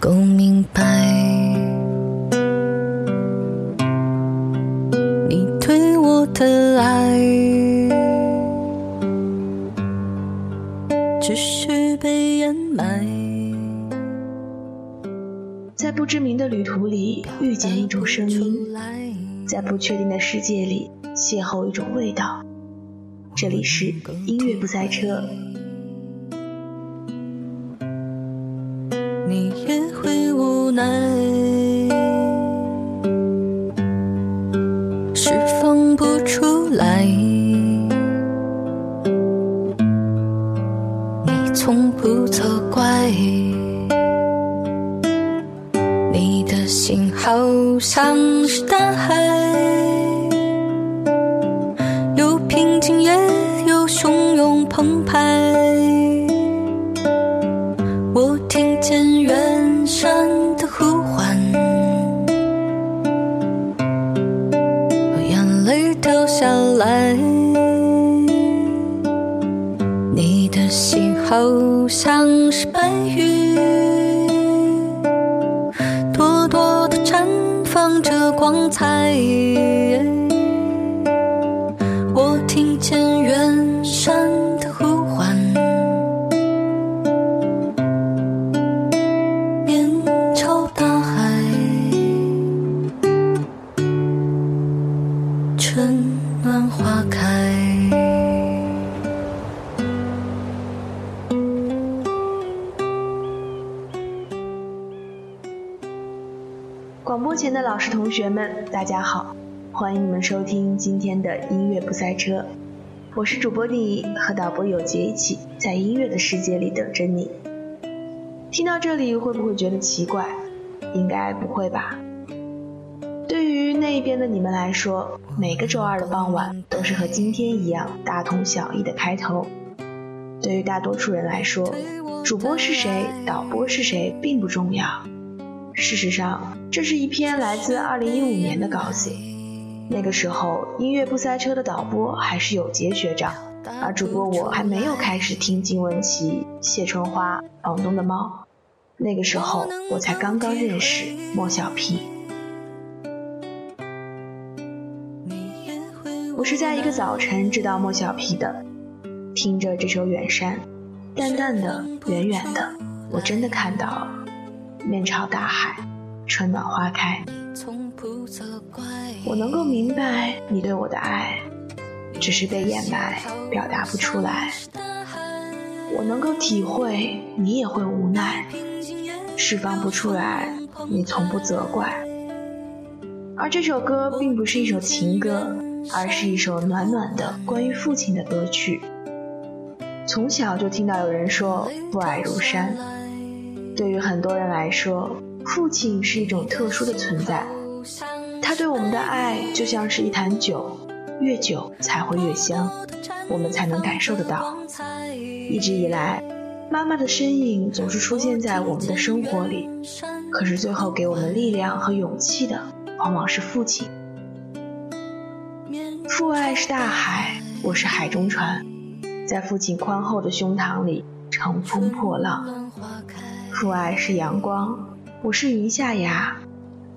够明白，你对我的爱，只是被掩埋。在不知名的旅途里遇见一种声音，在不确定的世界里邂逅一种味道。这里是音乐不塞车。我听见远山的呼唤，眼泪掉下来，你的心好像是白云，朵朵的绽放着光彩。老师同学们，大家好，欢迎你们收听今天的音乐不塞车，我是主播丽和导播有杰一起在音乐的世界里等着你。听到这里会不会觉得奇怪？应该不会吧。对于那一边的你们来说，每个周二的傍晚都是和今天一样大同小异的开头。对于大多数人来说，主播是谁，导播是谁并不重要。事实上，这是一篇来自2015年的稿子。那个时候，音乐不塞车的导播还是有杰学长，而主播我还没有开始听金玟岐、谢春花、房东的猫。那个时候，我才刚刚认识莫小皮。我是在一个早晨知道莫小皮的，听着这首《远山》，淡淡的，远远的，我真的看到了。面朝大海，春暖花开。我能够明白你对我的爱，只是被掩埋，表达不出来。我能够体会你也会无奈，释放不出来，你从不责怪。而这首歌并不是一首情歌，而是一首暖暖的关于父亲的歌曲。从小就听到有人说父爱如山。对于很多人来说，父亲是一种特殊的存在，他对我们的爱就像是一坛酒，越久才会越香，我们才能感受得到。一直以来，妈妈的身影总是出现在我们的生活里，可是最后给我们力量和勇气的，往往是父亲。父爱是大海，我是海中船，在父亲宽厚的胸膛里乘风破浪。父爱是阳光，我是云下芽，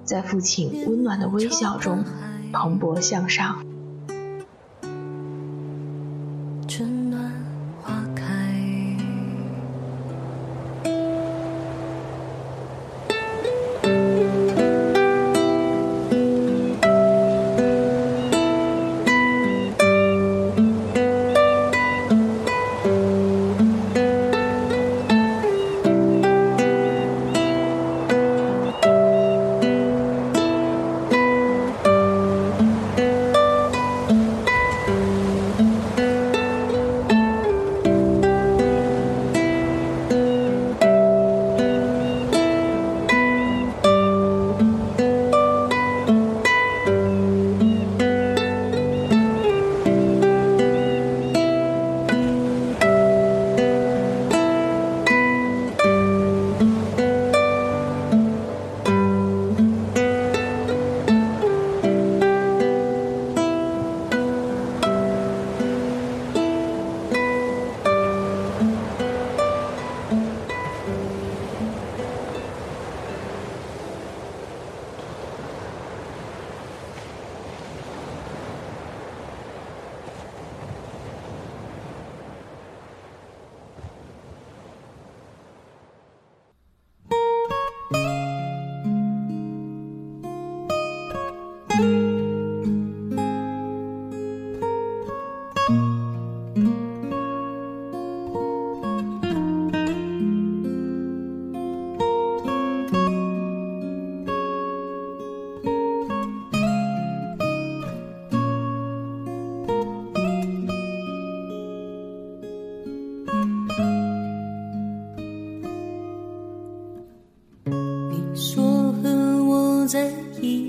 在父亲温暖的微笑中蓬勃向上。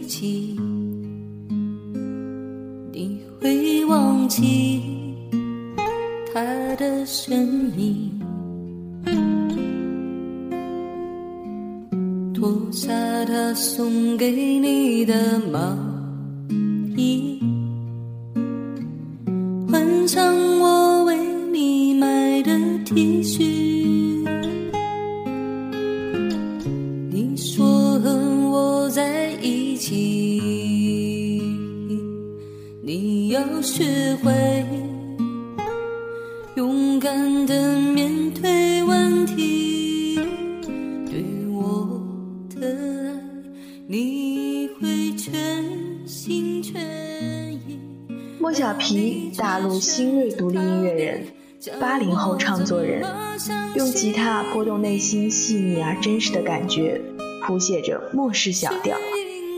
起，你会忘记他的身影。脱下他送给你的毛衣，换上学会勇敢的面对问题，对我的爱你会全心全意。莫小皮，大陆新锐独立音乐人，八零后唱作人，用吉他拨动内心细腻而真实的感觉，谱写着末世小调，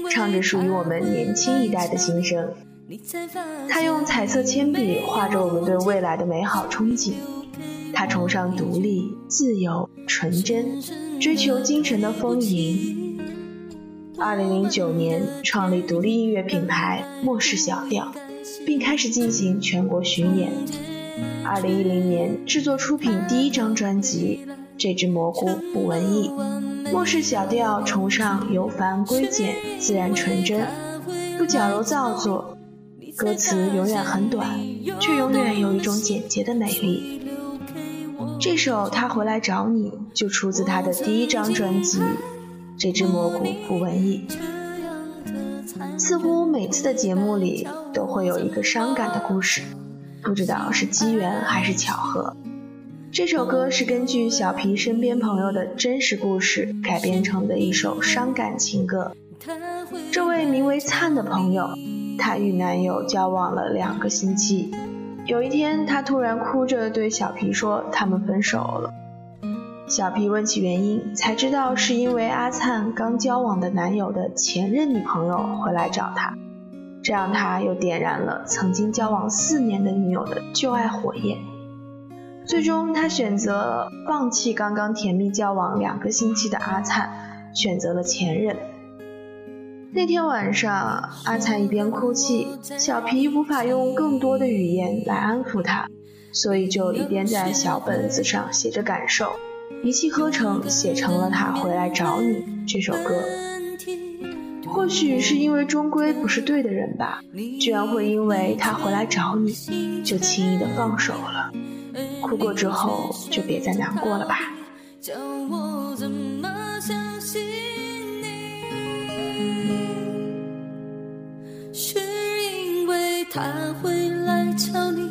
唱着属于我们年轻一代的心声。他用彩色铅笔画着我们对未来的美好憧憬。他崇尚独立、自由、纯真，追求精神的丰盈。二零零九年创立独立音乐品牌末世小调，并开始进行全国巡演。二零一零年制作出品第一张专辑《这只蘑菇不文艺》。末世小调崇尚由繁归简、自然纯真，不矫揉造作。歌词永远很短，却永远有一种简洁的美丽。这首《他回来找你》就出自他的第一张专辑《这只蘑菇不文艺》。似乎每次的节目里都会有一个伤感的故事，不知道是机缘还是巧合。这首歌是根据小皮身边朋友的真实故事改编成的一首伤感情歌。这位名为灿的朋友。她与男友交往了两个星期，有一天，她突然哭着对小皮说：“他们分手了。”小皮问起原因，才知道是因为阿灿刚交往的男友的前任女朋友回来找他，这让他又点燃了曾经交往四年的女友的旧爱火焰。最终，他选择放弃刚刚甜蜜交往两个星期的阿灿，选择了前任。那天晚上，阿灿一边哭泣，小皮无法用更多的语言来安抚他，所以就一边在小本子上写着感受，一气呵成写成了《他回来找你》这首歌。或许是因为终归不是对的人吧，居然会因为他回来找你，就轻易的放手了。哭过之后，就别再难过了吧。他会来找你，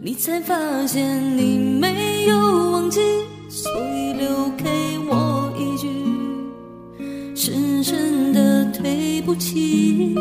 你才发现你没有忘记，所以留给我一句深深的对不起。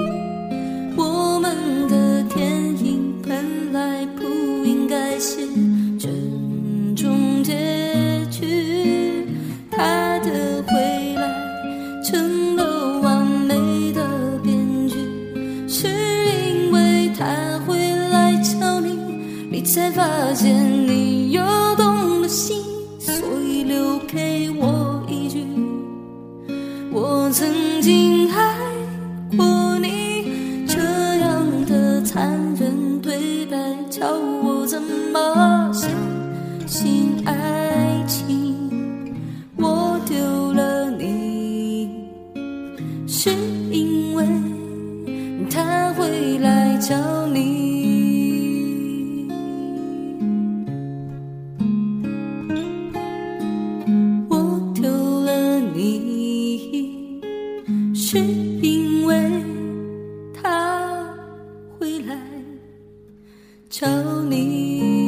找你。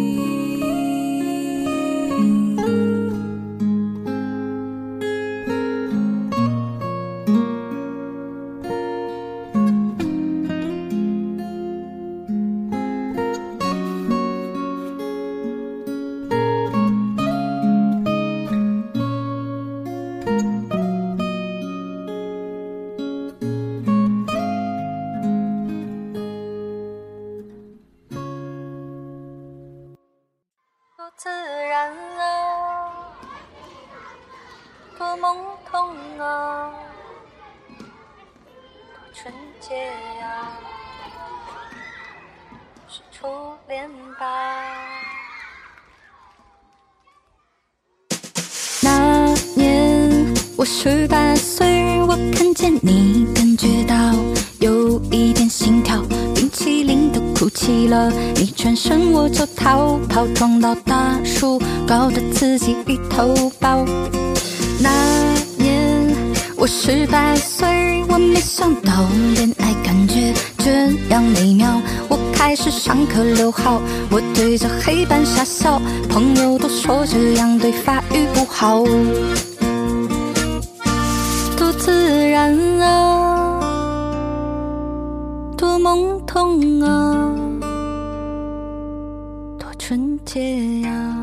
转身我就逃跑，撞到大树，搞得自己一头包。那年我十八岁，我没想到恋爱感觉这样美妙。我开始上课留号，我对着黑板傻笑，朋友都说这样对发育不好。多自然啊，多懵懂啊，纯洁呀。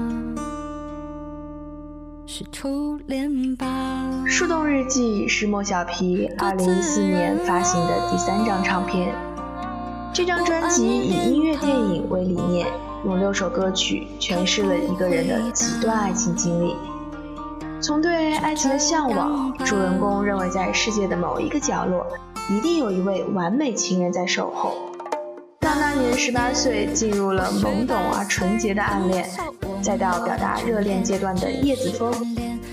是初恋吧。《树洞日记》是莫小皮2014年发行的第三张唱片。这张专辑以音乐电影为理念，用六首歌曲诠释了一个人的几段爱情经历。从对爱情的向往，主人公认为在世界的某一个角落，一定有一位完美情人在守候。到那年十八岁，进入了懵懂而纯洁的暗恋。再到表达热恋阶段的叶子风，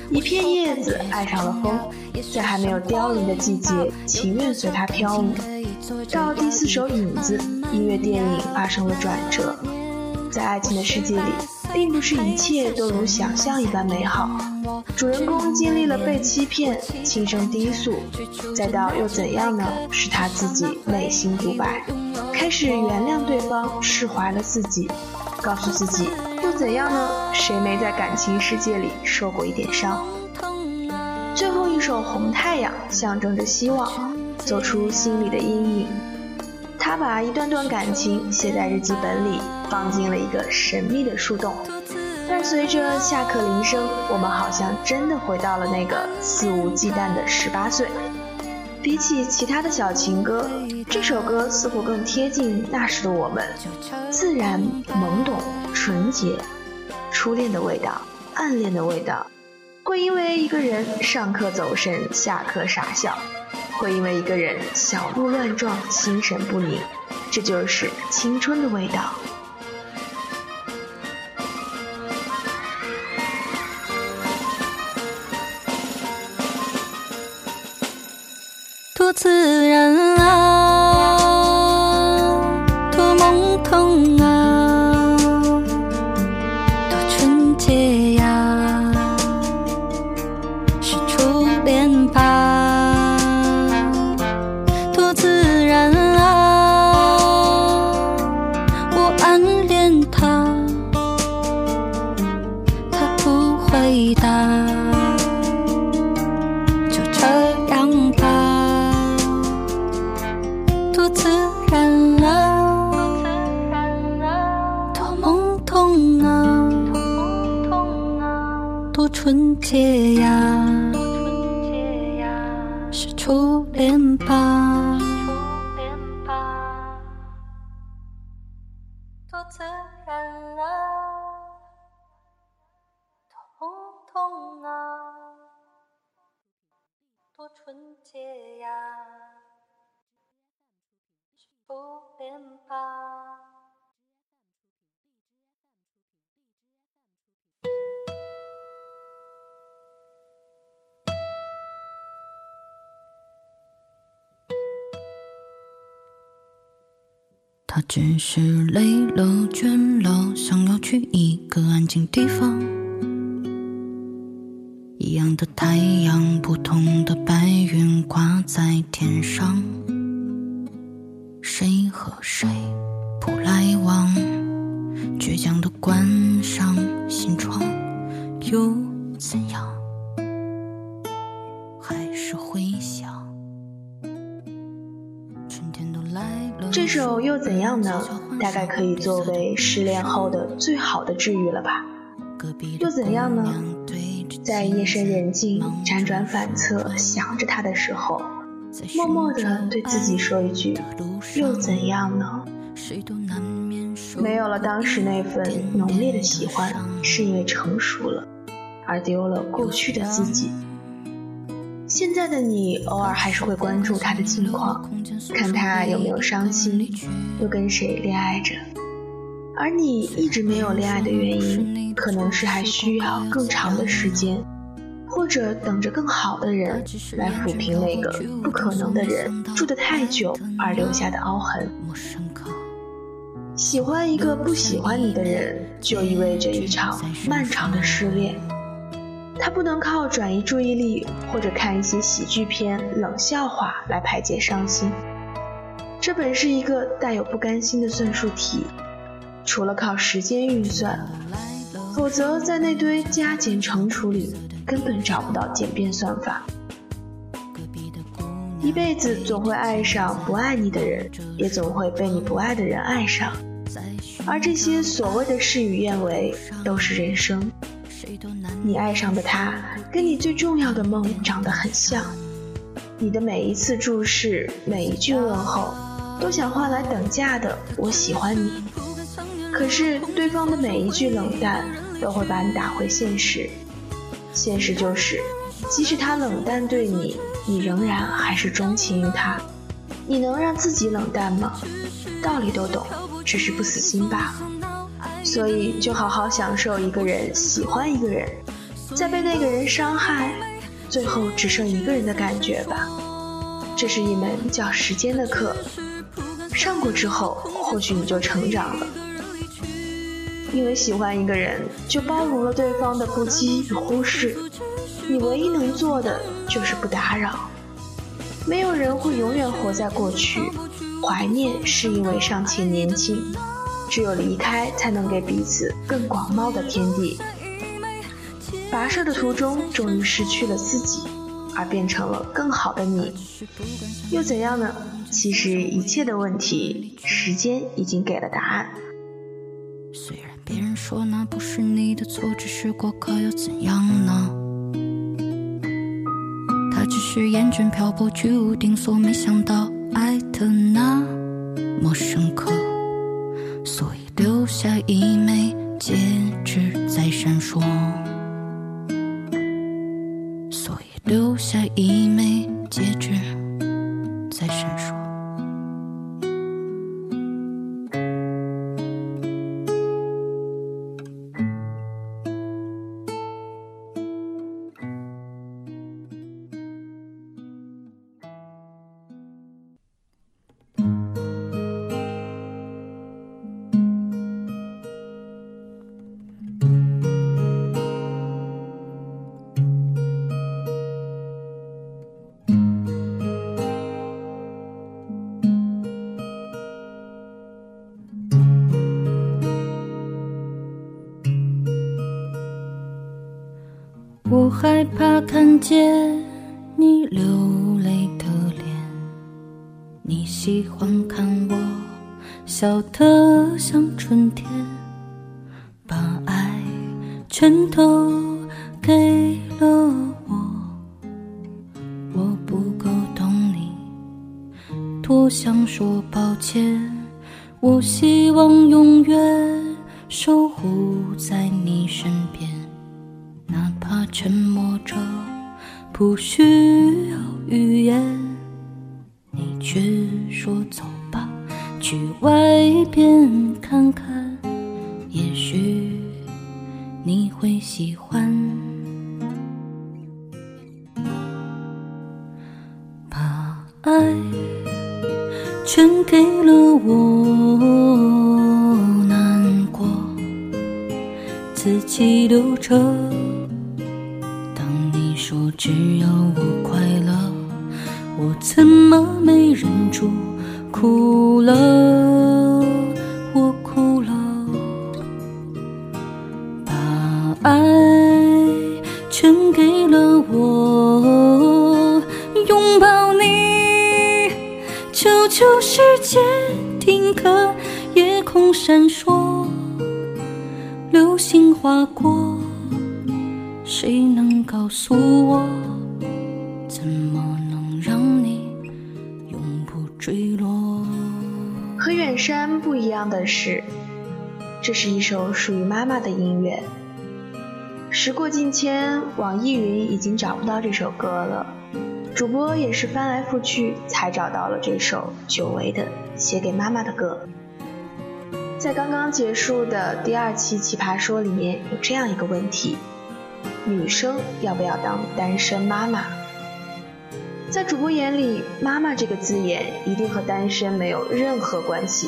一片叶子爱上了风，在还没有凋零的季节，情愿随它飘舞。到第四首影子，音乐电影发生了转折，在爱情的世界里，并不是一切都如想象一般美好。主人公经历了被欺骗、轻声低诉，再到又怎样呢？是他自己内心独白，开始原谅对方，释怀了自己，告诉自己。又怎样呢？谁没在感情世界里受过一点伤？最后一首《红太阳》象征着希望，走出心里的阴影。他把一段段感情写在日记本里，放进了一个神秘的树洞。伴随着下课铃声，我们好像真的回到了那个肆无忌惮的十八岁。比起其他的小情歌，这首歌似乎更贴近那时的我们，自然懵懂。纯洁，初恋的味道，暗恋的味道，会因为一个人上课走神，下课傻笑，会因为一个人小鹿乱撞，心神不宁，这就是青春的味道。多自然纯洁呀，是初恋吧？他只是累了倦了，想要去一个安静地方。一样的太阳，不同的白云挂在天上。谁和谁不来往？倔强的关上心窗，又怎样？还是会又怎样呢？大概可以作为失恋后的最好的治愈了吧。又怎样呢？在夜深人静、辗转反侧想着他的时候，默默地对自己说一句：又怎样呢？没有了当时那份浓烈的喜欢，是因为成熟了，而丢了过去的自己。现在的你偶尔还是会关注他的近况，看他有没有伤心，又跟谁恋爱着。而你一直没有恋爱的原因，可能是还需要更长的时间，或者等着更好的人来抚平那个不可能的人住得太久而留下的凹痕。喜欢一个不喜欢你的人，就意味着一场漫长的失恋。他不能靠转移注意力或者看一些喜剧片、冷笑话来排解伤心。这本是一个带有不甘心的算术题。除了靠时间运算，否则在那堆加减乘除里根本找不到简便算法。一辈子总会爱上不爱你的人，也总会被你不爱的人爱上，而这些所谓的事与愿违都是人生。你爱上的他，跟你最重要的梦长得很像，你的每一次注视，每一句问候，都想换来等价的“我喜欢你”。可是，对方的每一句冷淡都会把你打回现实。现实就是，即使他冷淡对你，你仍然还是钟情于他。你能让自己冷淡吗？道理都懂，只是不死心罢了。所以，就好好享受一个人喜欢一个人，再被那个人伤害，最后只剩一个人的感觉吧。这是一门叫时间的课，上过之后，或许你就成长了。因为喜欢一个人，就包容了对方的不羁与忽视。你唯一能做的就是不打扰。没有人会永远活在过去，怀念是因为尚且年轻。只有离开，才能给彼此更广袤的天地。跋涉的途中，终于失去了自己，而变成了更好的你，又怎样呢？其实一切的问题，时间已经给了答案。虽然。别人说那不是你的错，只是过客，又怎样呢？他只是厌倦漂泊，居无定所，没想到爱的那么深刻，所以留下一枚戒指在闪烁，留下一枚戒指在闪烁。多想说抱歉。我希望永远守护在你身边。哪怕沉默着，不需要语言，你却说走吧，去外边看看，也许你会喜欢。给了我，难过自己留着。求求时间停格，夜空闪烁，流星划过。谁能告诉我，怎么能让你永不坠落？和远山不一样的是，这是一首属于妈妈的音乐。时过境迁，网易云已经找不到这首歌了。主播也是翻来覆去才找到了这首久违的写给妈妈的歌。在刚刚结束的第二期《奇葩说》里面有这样一个问题：女生要不要当单身妈妈？在主播眼里，“妈妈”这个字眼一定和单身没有任何关系。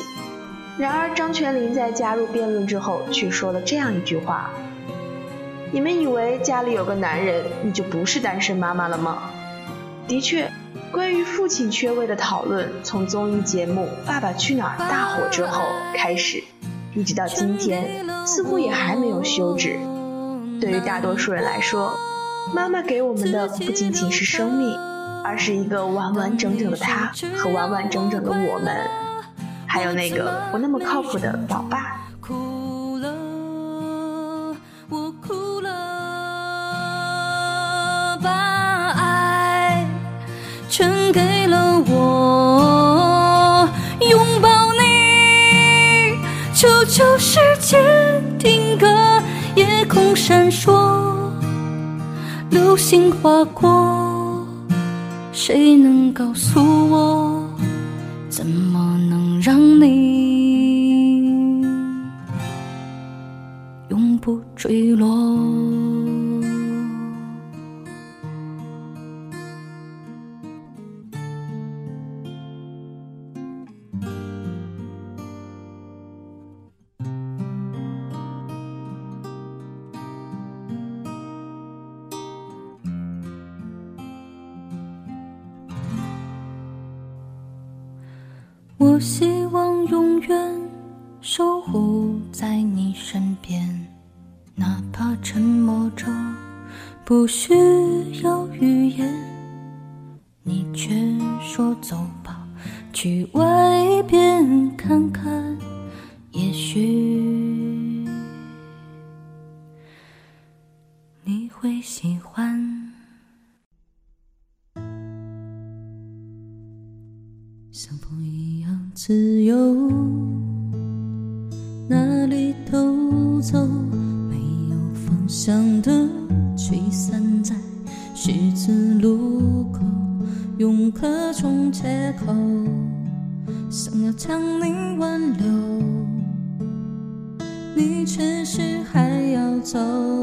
然而，张泉灵在加入辩论之后，却说了这样一句话：“你们以为家里有个男人，你就不是单身妈妈了吗？”的确，关于父亲缺位的讨论，从综艺节目《爸爸去哪儿》大火之后开始，一直到今天，似乎也还没有休止。对于大多数人来说，妈妈给我们的不仅仅是生命，而是一个完完整整的她和完完整整的我们。还有那个不那么靠谱的老爸。闪烁，流星划过，谁能告诉我？怎么能让你永不坠落？我希望永远守护在你身边，哪怕沉默着，不需要语言。你却说走吧，去走。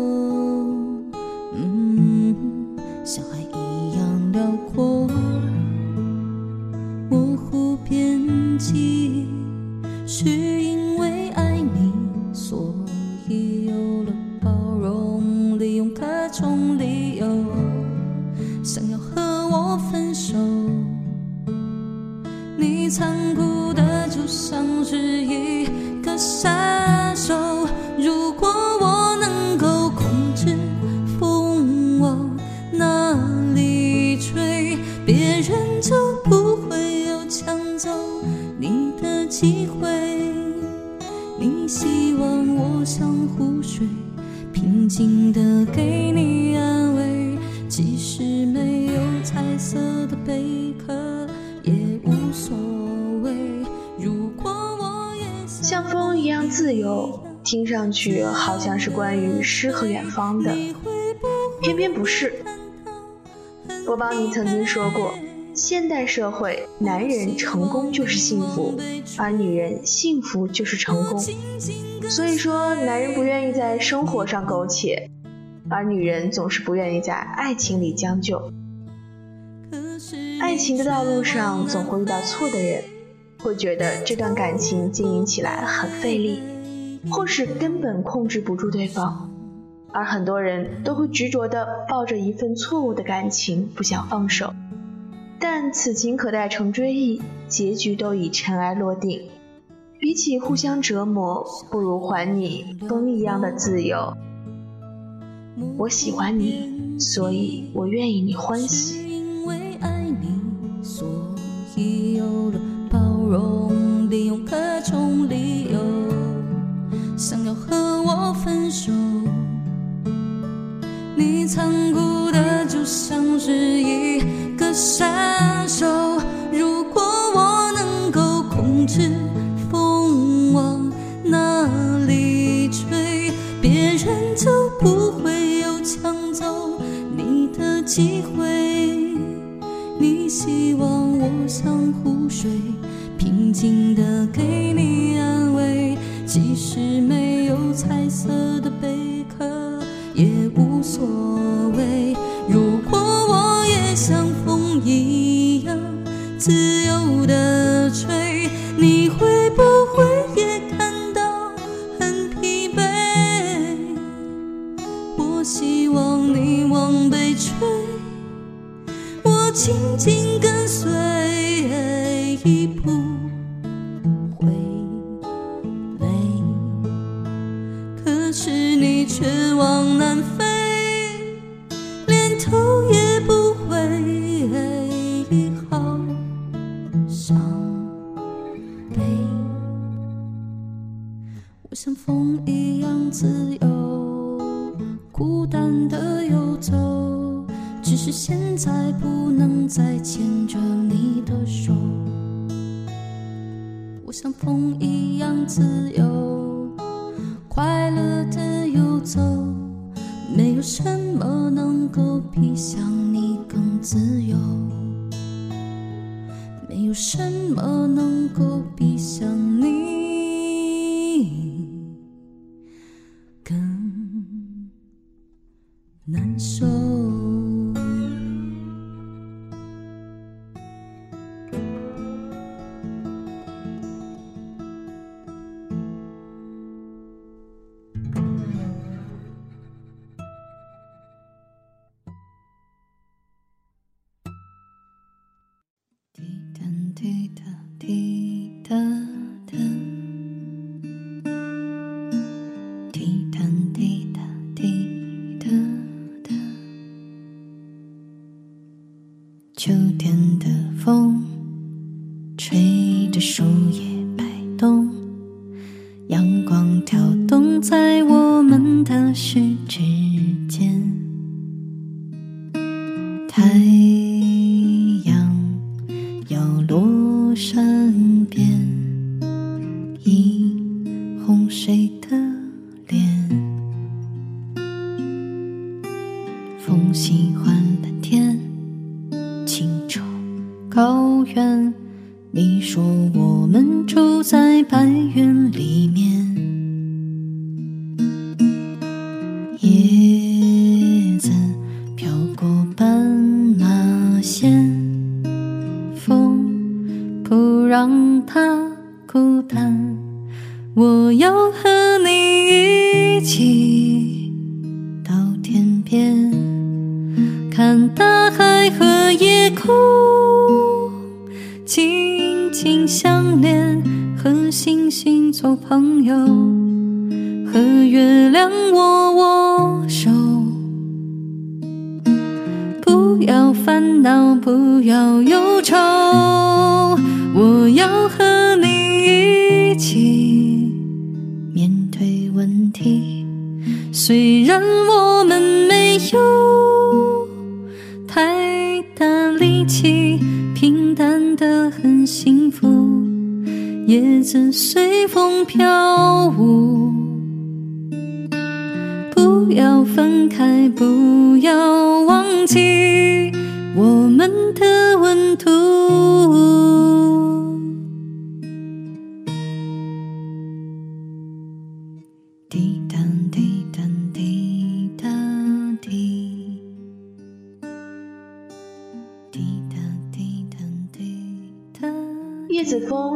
听上去好像是关于诗和远方的，偏偏不是。波邦尼曾经说过。现代社会，男人成功就是幸福，而女人幸福就是成功。所以说，男人不愿意在生活上苟且，而女人总是不愿意在爱情里将就。爱情的道路上总会遇到错的人，会觉得这段感情经营起来很费力，或是根本控制不住对方，而很多人都会执着地抱着一份错误的感情不想放手。但此情可待成追忆，结局都已尘埃落定。比起互相折磨，不如还你风一样的自由。我喜欢你，所以我愿意你欢喜。因为爱你，所以有了包容，利用各种理由，想要和我分手。你残酷的就像是一个杀手，却往南飞，连头也不回，好想北。我像风一样自由，孤单的游走，只是现在不能再牵着你的手。我像风一样自由，让它孤单。》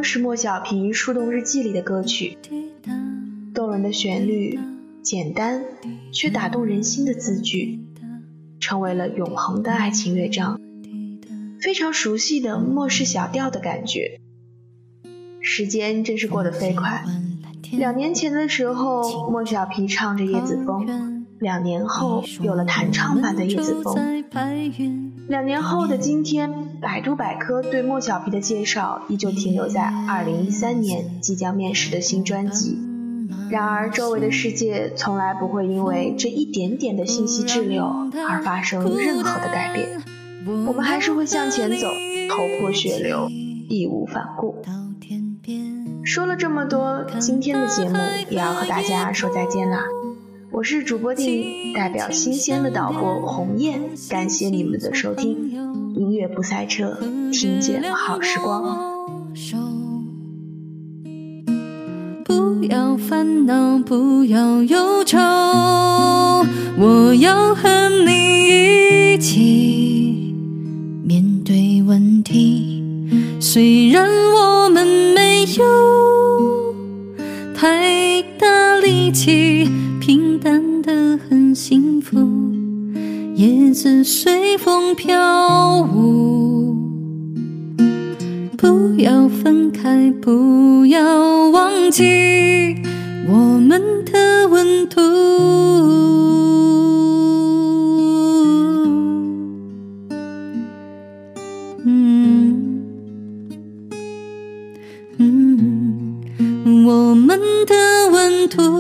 是莫小平《树洞日记》里的歌曲，动人的旋律，简单却打动人心的字句，成为了永恒的爱情乐章，非常熟悉的末世小调的感觉。时间真是过得飞快，两年前的时候，莫小平唱着《叶子风》，两年后有了弹唱版的《叶子风》，两年后的今天。百度百科对莫小皮的介绍依旧停留在2013年即将面世的新专辑。然而，周围的世界从来不会因为这一点点的信息滞留而发生任何的改变。我们还是会向前走，头破血流，义无反顾。说了这么多，今天的节目也要和大家说再见啦。我是主播定，代表新鲜的导播红艳，感谢你们的收听。音乐不塞车，听见好时光。不要烦恼，不要忧愁，我要和你一起面对问题。虽然我们没有太大力气，淡的很幸福，叶子随风飘舞。不要分开，不要忘记我们的温度。嗯嗯，我们的温度。